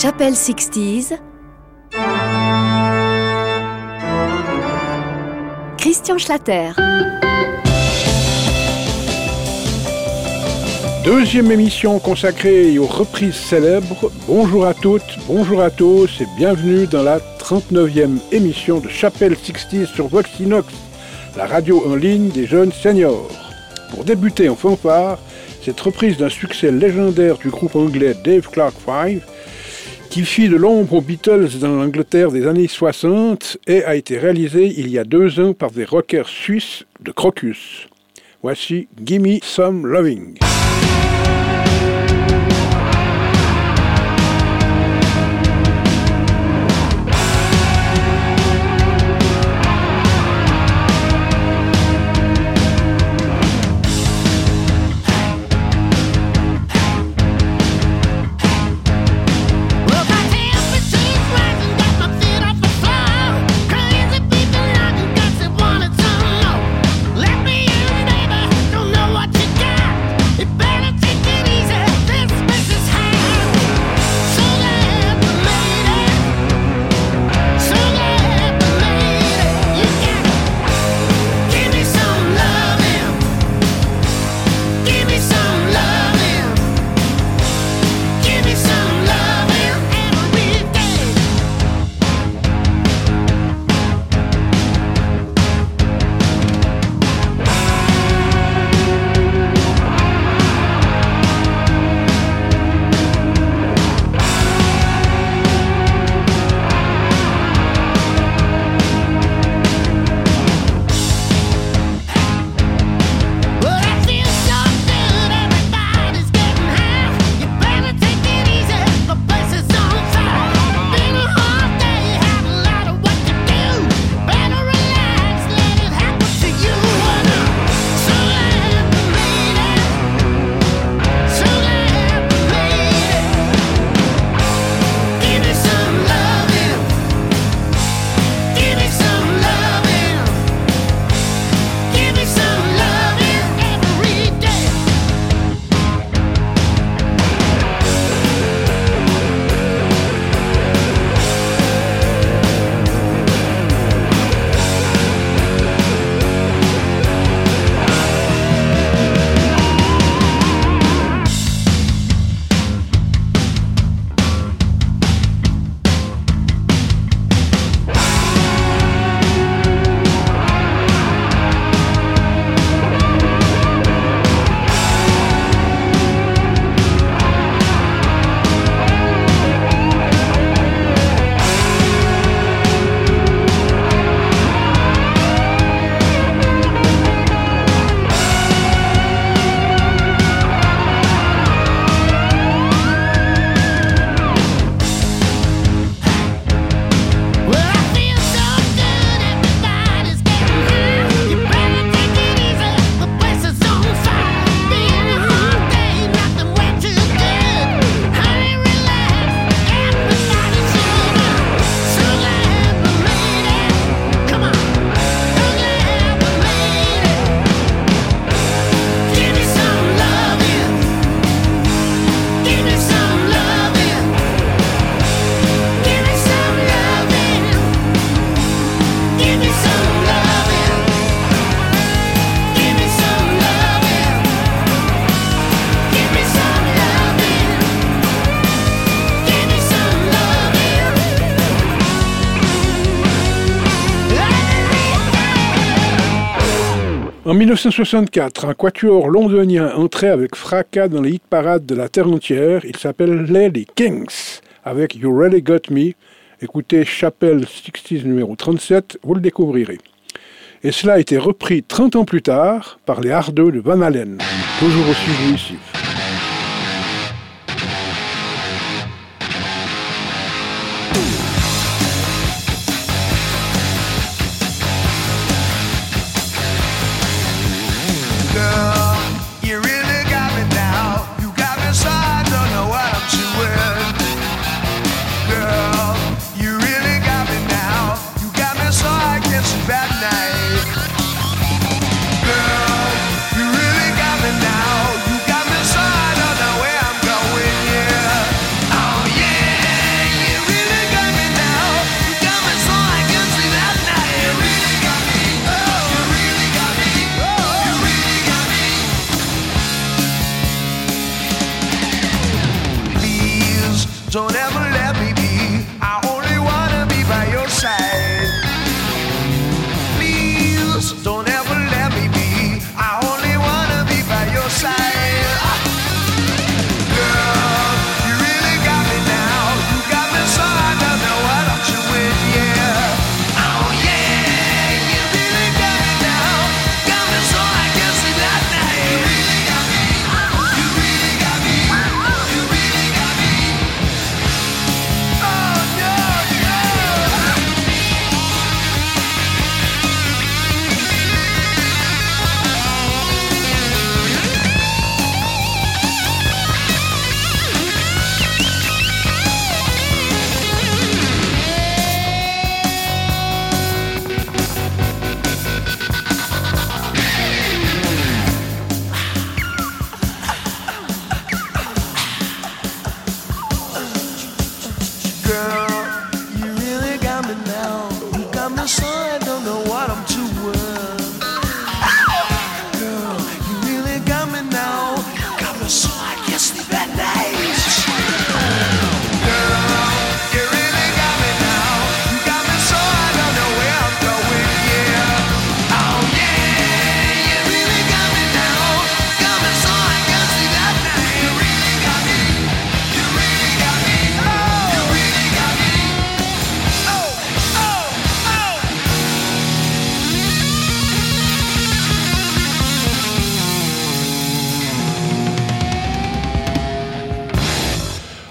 Chapelle 60s. Christian Schlatter. Deuxième émission consacrée aux reprises célèbres. Bonjour à toutes, bonjour à tous et bienvenue dans la 39e émission de Chapelle 60 sur Voxinox, la radio en ligne des jeunes seniors. Pour débuter en fanfare, cette reprise d'un succès légendaire du groupe anglais Dave Clark 5 qui fit de l'ombre aux Beatles dans l'Angleterre des années 60 et a été réalisée il y a deux ans par des rockers suisses de Crocus. Voici Gimme Some Loving. 1964, un quatuor londonien entrait avec fracas dans les hit parades de la terre entière. Il s'appelle Lady Kings, avec You Really Got Me. Écoutez Chapelle 60 numéro 37, vous le découvrirez. Et cela a été repris 30 ans plus tard par les Hardeux de Van Halen, toujours aussi jouissif.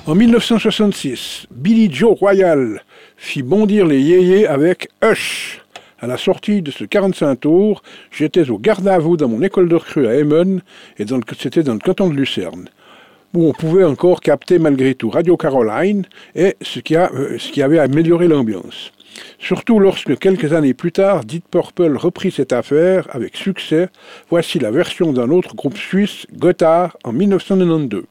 En 1966, Billy Joe Royal fit bondir les yéyés avec Hush. À la sortie de ce 45 tours, j'étais au garde à dans mon école de recrue à Emmen, et c'était dans le canton de Lucerne, où on pouvait encore capter malgré tout Radio Caroline, et ce qui, euh, ce qui avait amélioré l'ambiance. Surtout lorsque quelques années plus tard, Deep Purple reprit cette affaire avec succès, voici la version d'un autre groupe suisse, Gotthard, en 1992.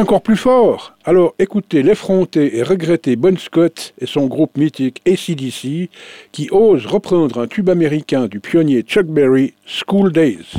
Encore plus fort Alors écoutez l'effronté et regretté Bon Scott et son groupe mythique ACDC qui ose reprendre un tube américain du pionnier Chuck Berry, School Days.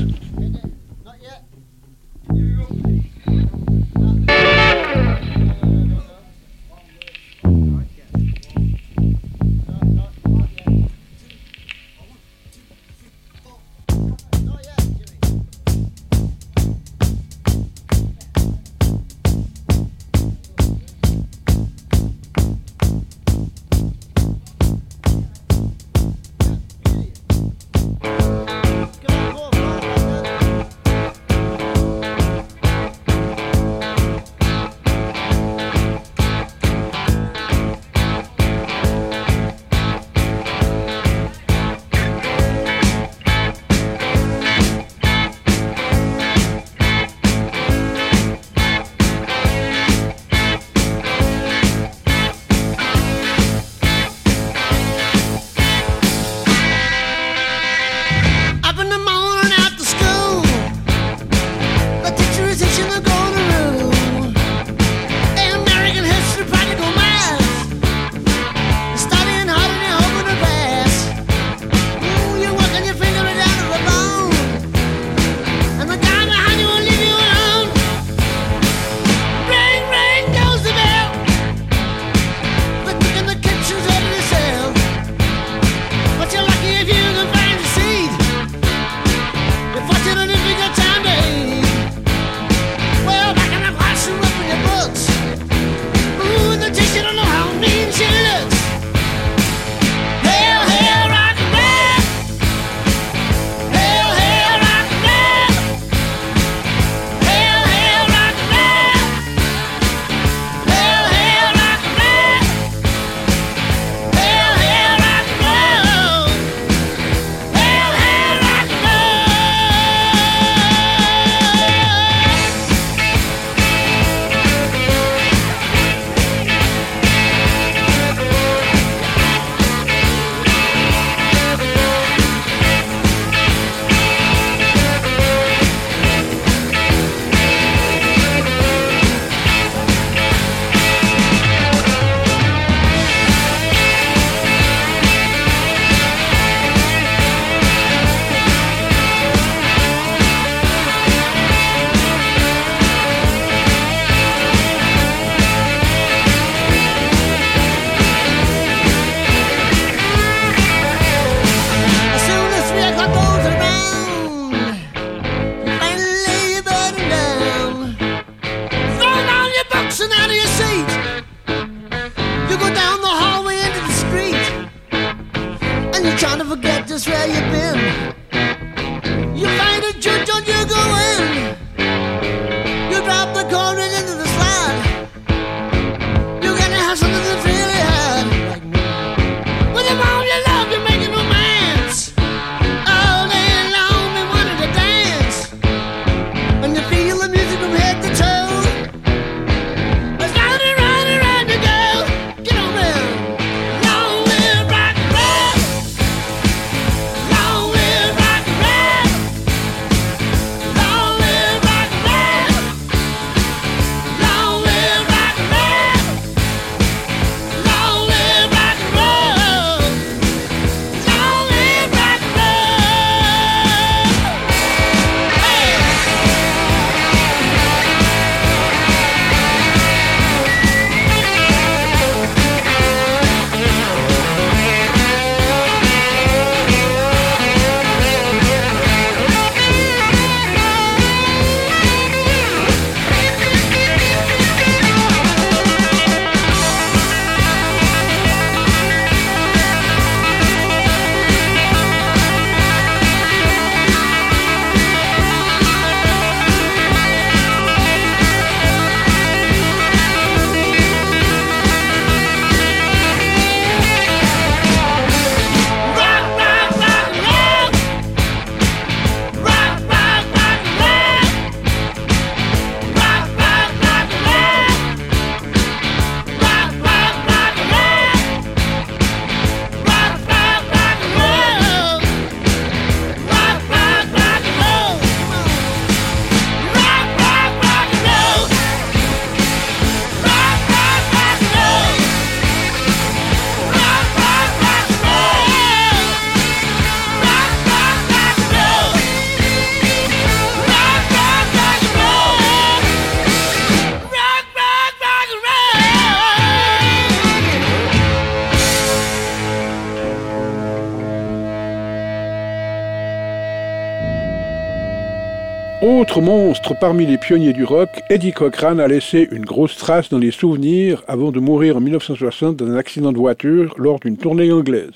Monstre parmi les pionniers du rock, Eddie Cochran a laissé une grosse trace dans les souvenirs avant de mourir en 1960 dans un accident de voiture lors d'une tournée anglaise.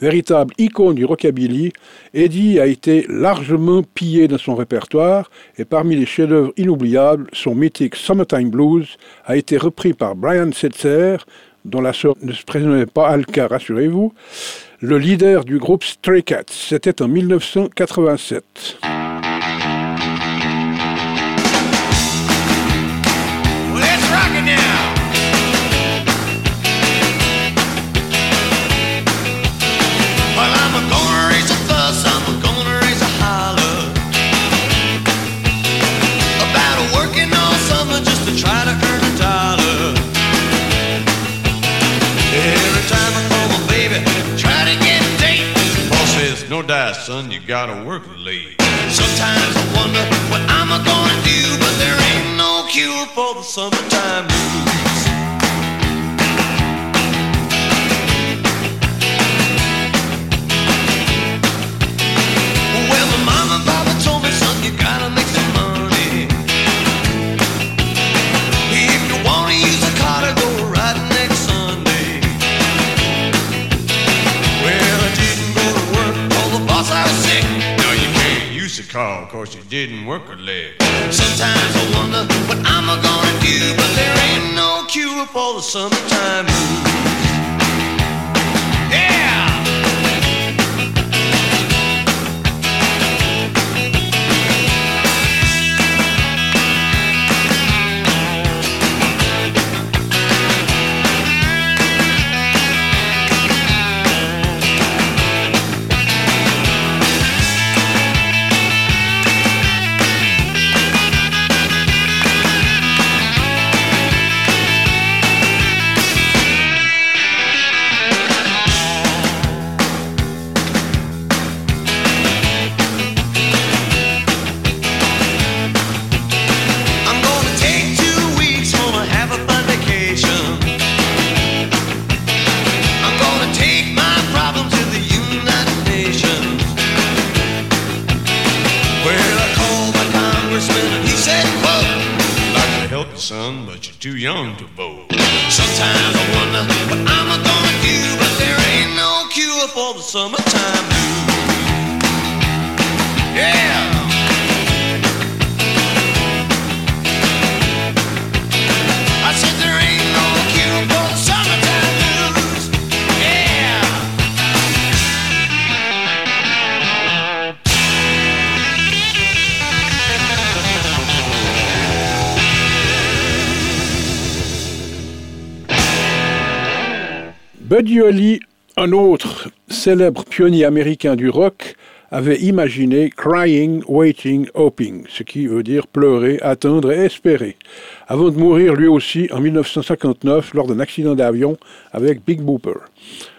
Véritable icône du rockabilly, Eddie a été largement pillé dans son répertoire et parmi les chefs-d'œuvre inoubliables, son mythique Summertime Blues a été repris par Brian Setzer, dont la sœur ne se prénommait pas Alka, rassurez-vous, le leader du groupe Stray Cats. C'était en 1987. Son, you gotta work late. Sometimes I wonder what I'm gonna do, but there ain't no cure for the summertime blues. Well, my mama and papa told me, son, you gotta make some car, cause you didn't work a leg. Sometimes I wonder what I'm gonna do, but there ain't no cure for the summertime blues. The summertime blues. Yeah. I said there ain't no cure for the summertime blues. Yeah. Buddy Holly, un autre célèbre pionnier américain du rock, avait imaginé Crying, Waiting, Hoping, ce qui veut dire pleurer, attendre et espérer, avant de mourir lui aussi en 1959 lors d'un accident d'avion avec Big Booper.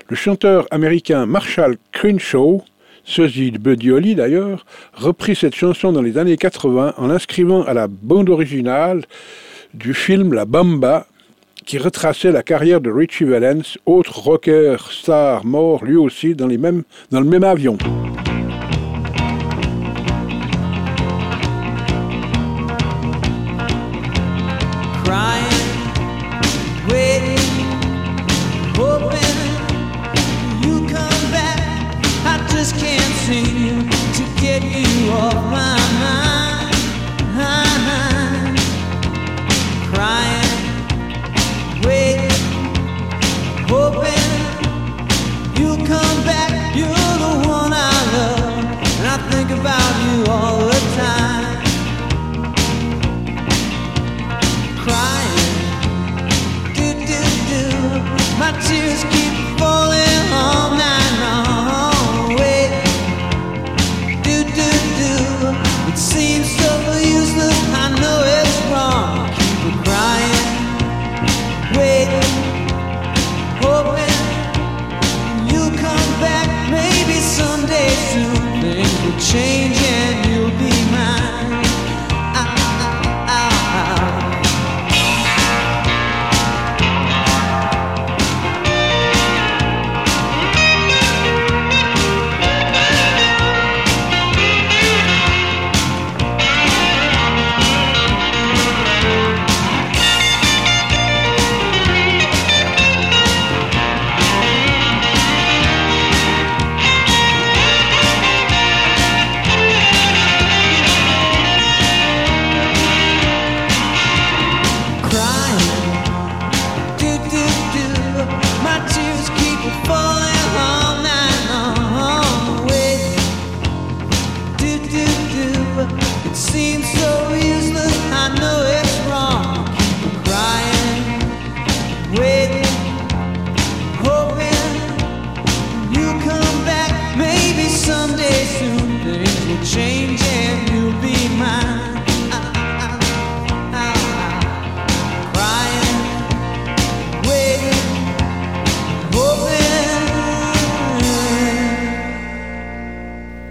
Le chanteur américain Marshall Crenshaw, sosie de Buddy Holly d'ailleurs, reprit cette chanson dans les années 80 en l'inscrivant à la bande originale du film La Bamba, qui retraçait la carrière de Richie Valens, autre rocker star mort lui aussi dans, dans le même avion.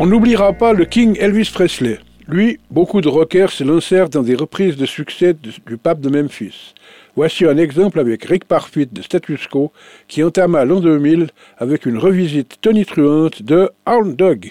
On n'oubliera pas le King Elvis Presley. Lui, beaucoup de rockers se lancèrent dans des reprises de succès du pape de Memphis. Voici un exemple avec Rick Parfit de Status Quo qui entama l'an 2000 avec une revisite tonitruante de Hound Dog.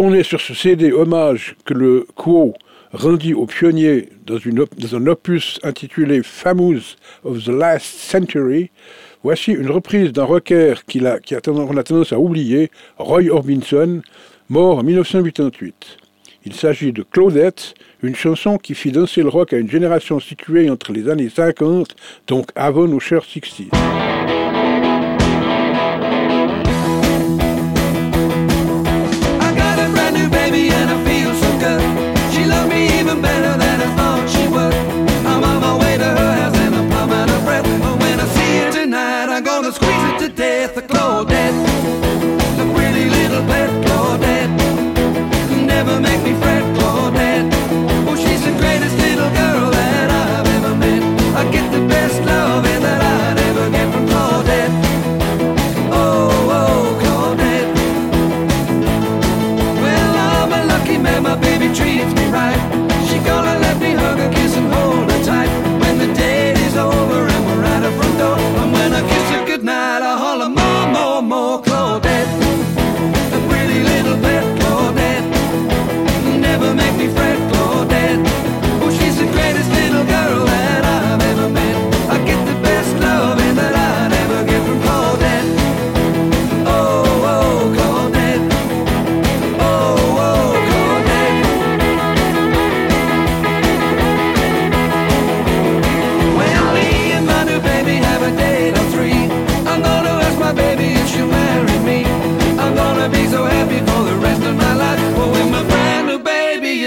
Puisqu'on est sur ce CD hommage que le Quo rendit aux pionniers dans, un opus intitulé Famous of the Last Century, voici une reprise d'un rocker qu'on a, a, tendance à oublier, Roy Orbison, mort en 1988. Il s'agit de Claudette, une chanson qui fit danser le rock à une génération située entre les années 50, donc avant nos chers 60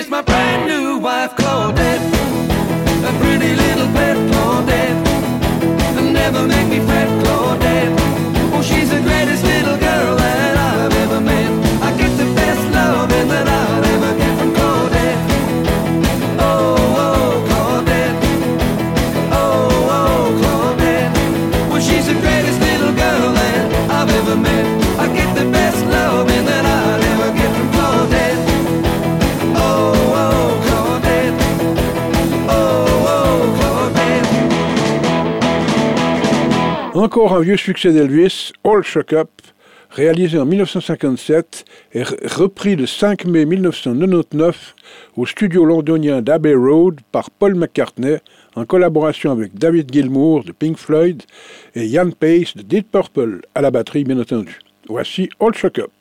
Here's my brand new wife, Claudia. encore un vieux succès d'Elvis, All Shook Up, réalisé en 1957 et repris le 5 mai 1999 au studio londonien d'Abbey Road par Paul McCartney en collaboration avec David Gilmour de Pink Floyd et Ian Pace de Deep Purple à la batterie bien entendu. Voici All Shook Up.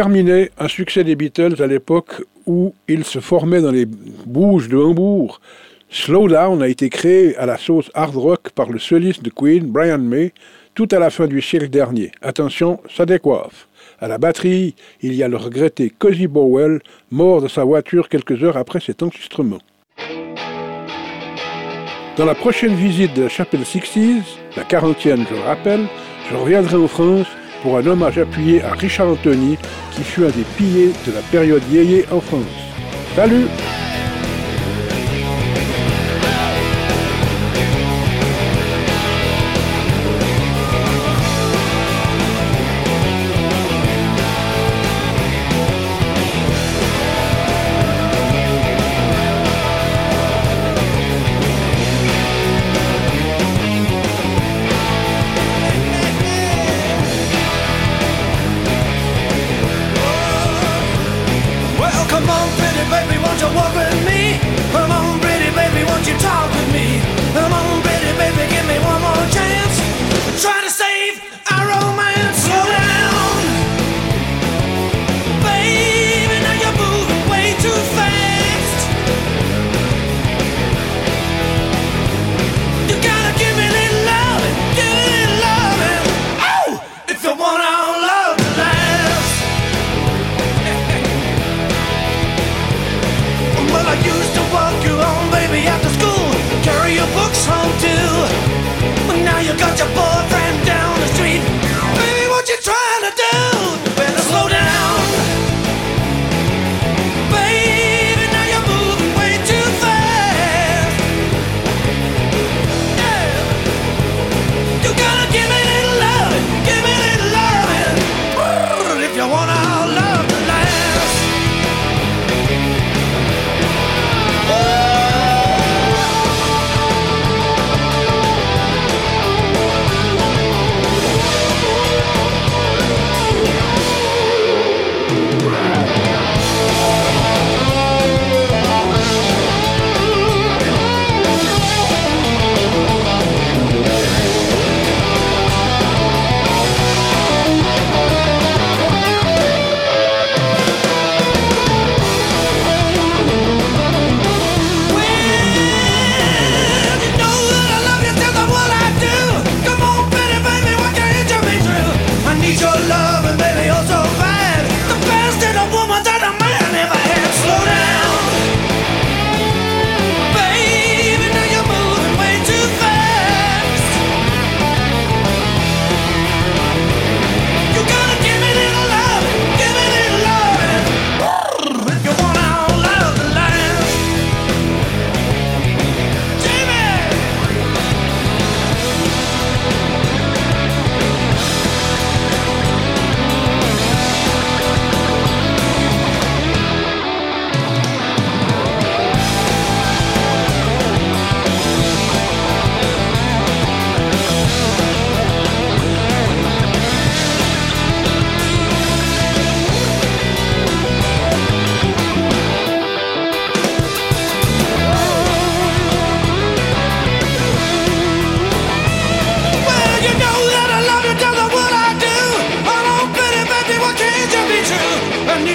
terminé, un succès des Beatles à l'époque où ils se formaient dans les bouges de Hambourg. Slow Down a été créé à la sauce hard rock par le soliste de Queen, Brian May, tout à la fin du siècle dernier. Attention, ça décoiffe. À la batterie, il y a le regretté Cozy Bowell, mort de sa voiture quelques heures après cet enregistrement. Dans la prochaine visite de la chapelle Sixties, la 40e je le rappelle, je reviendrai en France pour un hommage appuyé à Richard Anthony, qui fut un des piliers de la période yéyé en France. Salut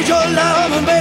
your love,